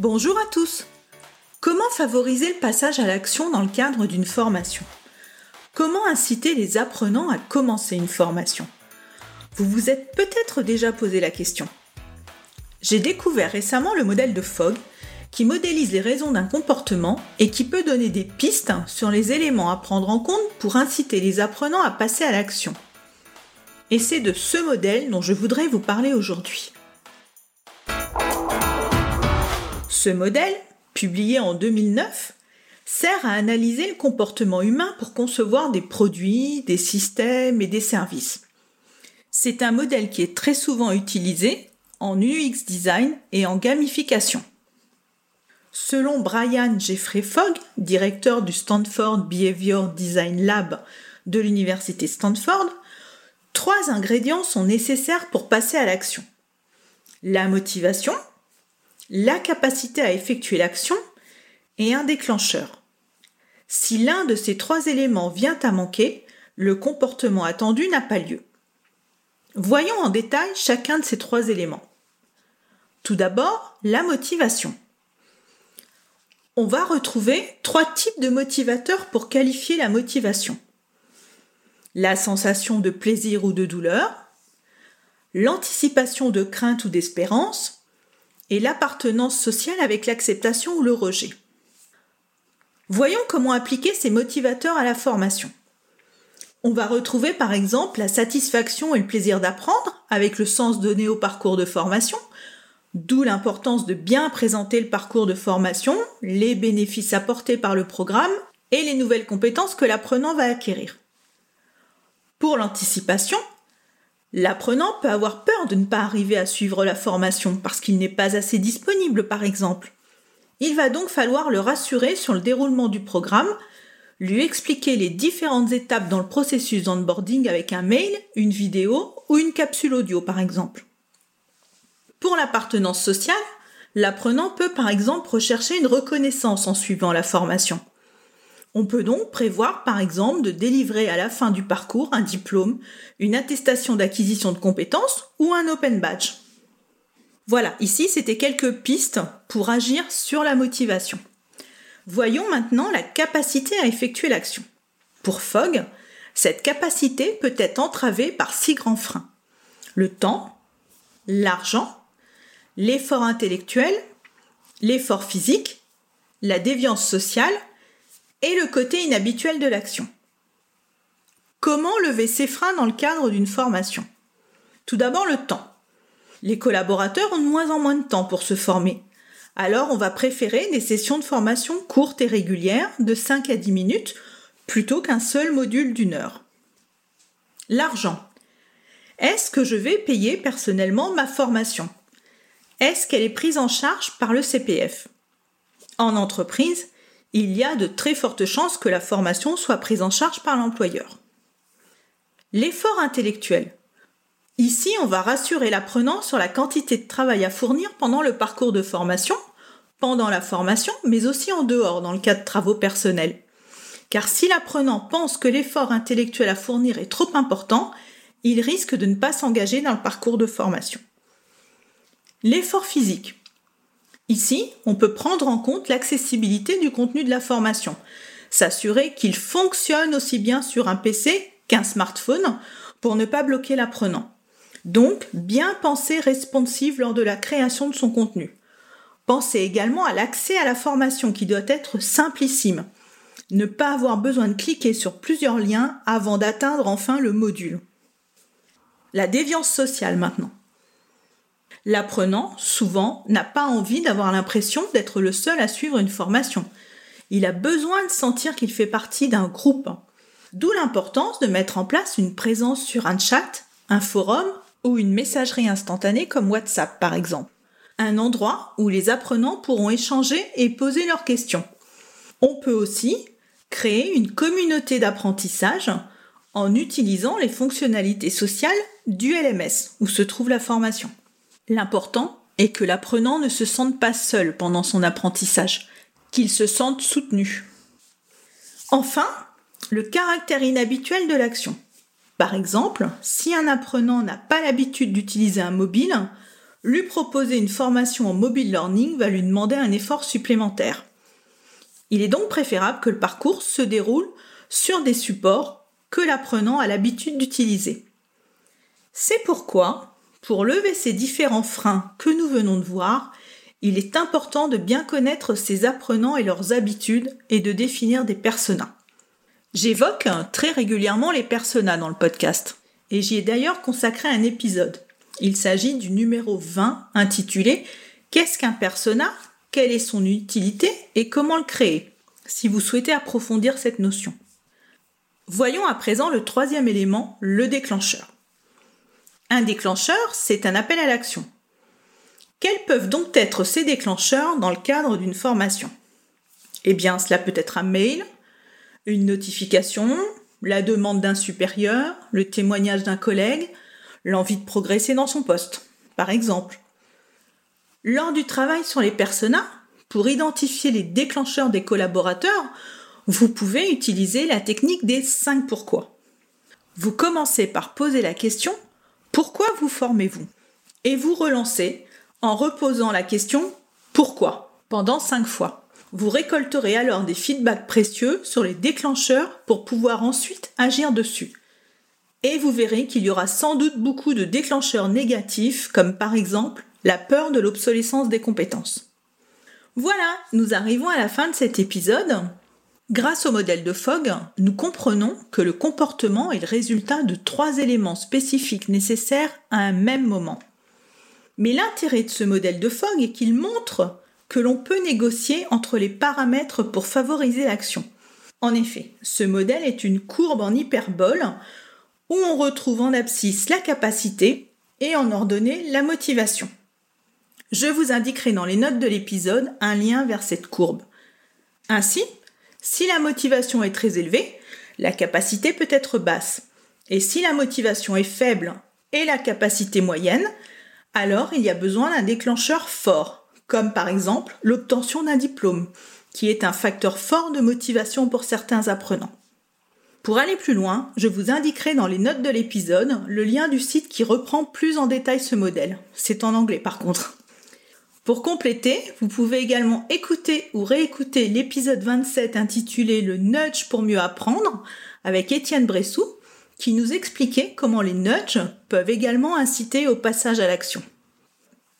Bonjour à tous Comment favoriser le passage à l'action dans le cadre d'une formation? Comment inciter les apprenants à commencer une formation? Vous vous êtes peut-être déjà posé la question. J'ai découvert récemment le modèle de Fogg qui modélise les raisons d'un comportement et qui peut donner des pistes sur les éléments à prendre en compte pour inciter les apprenants à passer à l'action. Et c'est de ce modèle dont je voudrais vous parler aujourd'hui. Ce modèle, publié en 2009, sert à analyser le comportement humain pour concevoir des produits, des systèmes et des services. C'est un modèle qui est très souvent utilisé en UX design et en gamification. Selon Brian Jeffrey Fogg, directeur du Stanford Behavior Design Lab de l'université Stanford, trois ingrédients sont nécessaires pour passer à l'action. La motivation, la capacité à effectuer l'action et un déclencheur. Si l'un de ces trois éléments vient à manquer, le comportement attendu n'a pas lieu. Voyons en détail chacun de ces trois éléments. Tout d'abord, la motivation. On va retrouver trois types de motivateurs pour qualifier la motivation. La sensation de plaisir ou de douleur, l'anticipation de crainte ou d'espérance, et l'appartenance sociale avec l'acceptation ou le rejet. Voyons comment appliquer ces motivateurs à la formation. On va retrouver par exemple la satisfaction et le plaisir d'apprendre avec le sens donné au parcours de formation, d'où l'importance de bien présenter le parcours de formation, les bénéfices apportés par le programme et les nouvelles compétences que l'apprenant va acquérir. Pour l'anticipation, L'apprenant peut avoir peur de ne pas arriver à suivre la formation parce qu'il n'est pas assez disponible, par exemple. Il va donc falloir le rassurer sur le déroulement du programme, lui expliquer les différentes étapes dans le processus d'onboarding avec un mail, une vidéo ou une capsule audio, par exemple. Pour l'appartenance sociale, l'apprenant peut par exemple rechercher une reconnaissance en suivant la formation. On peut donc prévoir, par exemple, de délivrer à la fin du parcours un diplôme, une attestation d'acquisition de compétences ou un open badge. Voilà, ici c'était quelques pistes pour agir sur la motivation. Voyons maintenant la capacité à effectuer l'action. Pour Fogg, cette capacité peut être entravée par six grands freins. Le temps, l'argent, l'effort intellectuel, l'effort physique, la déviance sociale et le côté inhabituel de l'action. Comment lever ces freins dans le cadre d'une formation? Tout d'abord le temps. Les collaborateurs ont de moins en moins de temps pour se former. Alors on va préférer des sessions de formation courtes et régulières de 5 à 10 minutes plutôt qu'un seul module d'une heure. L'argent. Est-ce que je vais payer personnellement ma formation? Est-ce qu'elle est prise en charge par le CPF En entreprise, il y a de très fortes chances que la formation soit prise en charge par l'employeur. L'effort intellectuel. Ici, on va rassurer l'apprenant sur la quantité de travail à fournir pendant le parcours de formation, pendant la formation, mais aussi en dehors dans le cas de travaux personnels. Car si l'apprenant pense que l'effort intellectuel à fournir est trop important, il risque de ne pas s'engager dans le parcours de formation. L'effort physique. Ici, on peut prendre en compte l'accessibilité du contenu de la formation, s'assurer qu'il fonctionne aussi bien sur un PC qu'un smartphone pour ne pas bloquer l'apprenant. Donc, bien penser responsive lors de la création de son contenu. Pensez également à l'accès à la formation qui doit être simplissime. Ne pas avoir besoin de cliquer sur plusieurs liens avant d'atteindre enfin le module. La déviance sociale maintenant. L'apprenant, souvent, n'a pas envie d'avoir l'impression d'être le seul à suivre une formation. Il a besoin de sentir qu'il fait partie d'un groupe. D'où l'importance de mettre en place une présence sur un chat, un forum ou une messagerie instantanée comme WhatsApp par exemple. un endroit où les apprenants pourront échanger et poser leurs questions. On peut aussi créer une communauté d'apprentissage en utilisant les fonctionnalités sociales du LMS où se trouve la formation. L'important est que l'apprenant ne se sente pas seul pendant son apprentissage, qu'il se sente soutenu. Enfin, le caractère inhabituel de l'action. Par exemple, si un apprenant n'a pas l'habitude d'utiliser un mobile, lui proposer une formation en mobile learning va lui demander un effort supplémentaire. Il est donc préférable que le parcours se déroule sur des supports que l'apprenant a l'habitude d'utiliser. C'est pourquoi, pour lever ces différents freins que nous venons de voir, il est important de bien connaître ces apprenants et leurs habitudes et de définir des personas. J'évoque très régulièrement les personas dans le podcast, et j'y ai d'ailleurs consacré un épisode. Il s'agit du numéro 20 intitulé Qu'est-ce qu'un persona? Quelle est son utilité et comment le créer? Si vous souhaitez approfondir cette notion. Voyons à présent le troisième élément, le déclencheur. Un déclencheur, c'est un appel à l'action. Quels peuvent donc être ces déclencheurs dans le cadre d'une formation? Eh bien, cela peut être un mail, une notification, la demande d'un supérieur, le témoignage d'un collègue, l'envie de progresser dans son poste, par exemple. Lors du travail sur les personas, pour identifier les déclencheurs des collaborateurs, vous pouvez utiliser la technique des 5 pourquoi. Vous commencez par poser la question Pourquoi vous formez-vous? Et vous relancez en reposant la question Pourquoi? pendant 5 fois. Vous récolterez alors des feedbacks précieux sur les déclencheurs pour pouvoir ensuite agir dessus. Et vous verrez qu'il y aura sans doute beaucoup de déclencheurs négatifs, comme par exemple la peur de l'obsolescence des compétences. Voilà, nous arrivons à la fin de cet épisode. Grâce au modèle de Fogg, nous comprenons que le comportement est le résultat de trois éléments spécifiques nécessaires à un même moment. Mais l'intérêt de ce modèle de Fogg est qu'il montre que l'on peut négocier entre les paramètres pour favoriser l'action. En effet, ce modèle est une courbe en hyperbole où on retrouve en abscisse la capacité et en ordonnée la motivation. Je vous indiquerai dans les notes de l'épisode un lien vers cette courbe. Ainsi, si la motivation est très élevée, la capacité peut être basse. Et si la motivation est faible et la capacité moyenne, alors il y a besoin d'un déclencheur fort, comme par exemple l'obtention d'un diplôme, qui est un facteur fort de motivation pour certains apprenants. Pour aller plus loin, je vous indiquerai dans les notes de l'épisode le lien du site qui reprend plus en détail ce modèle. C'est en anglais par contre. Pour compléter, vous pouvez également écouter ou réécouter l'épisode 27 intitulé Le nudge pour mieux apprendre avec Étienne Bressou qui nous expliquait comment les nudges peuvent également inciter au passage à l'action.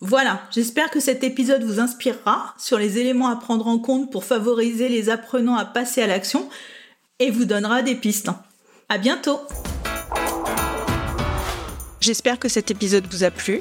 Voilà, j'espère que cet épisode vous inspirera sur les éléments à prendre en compte pour favoriser les apprenants à passer à l'action et vous donnera des pistes. À bientôt! J'espère que cet épisode vous a plu.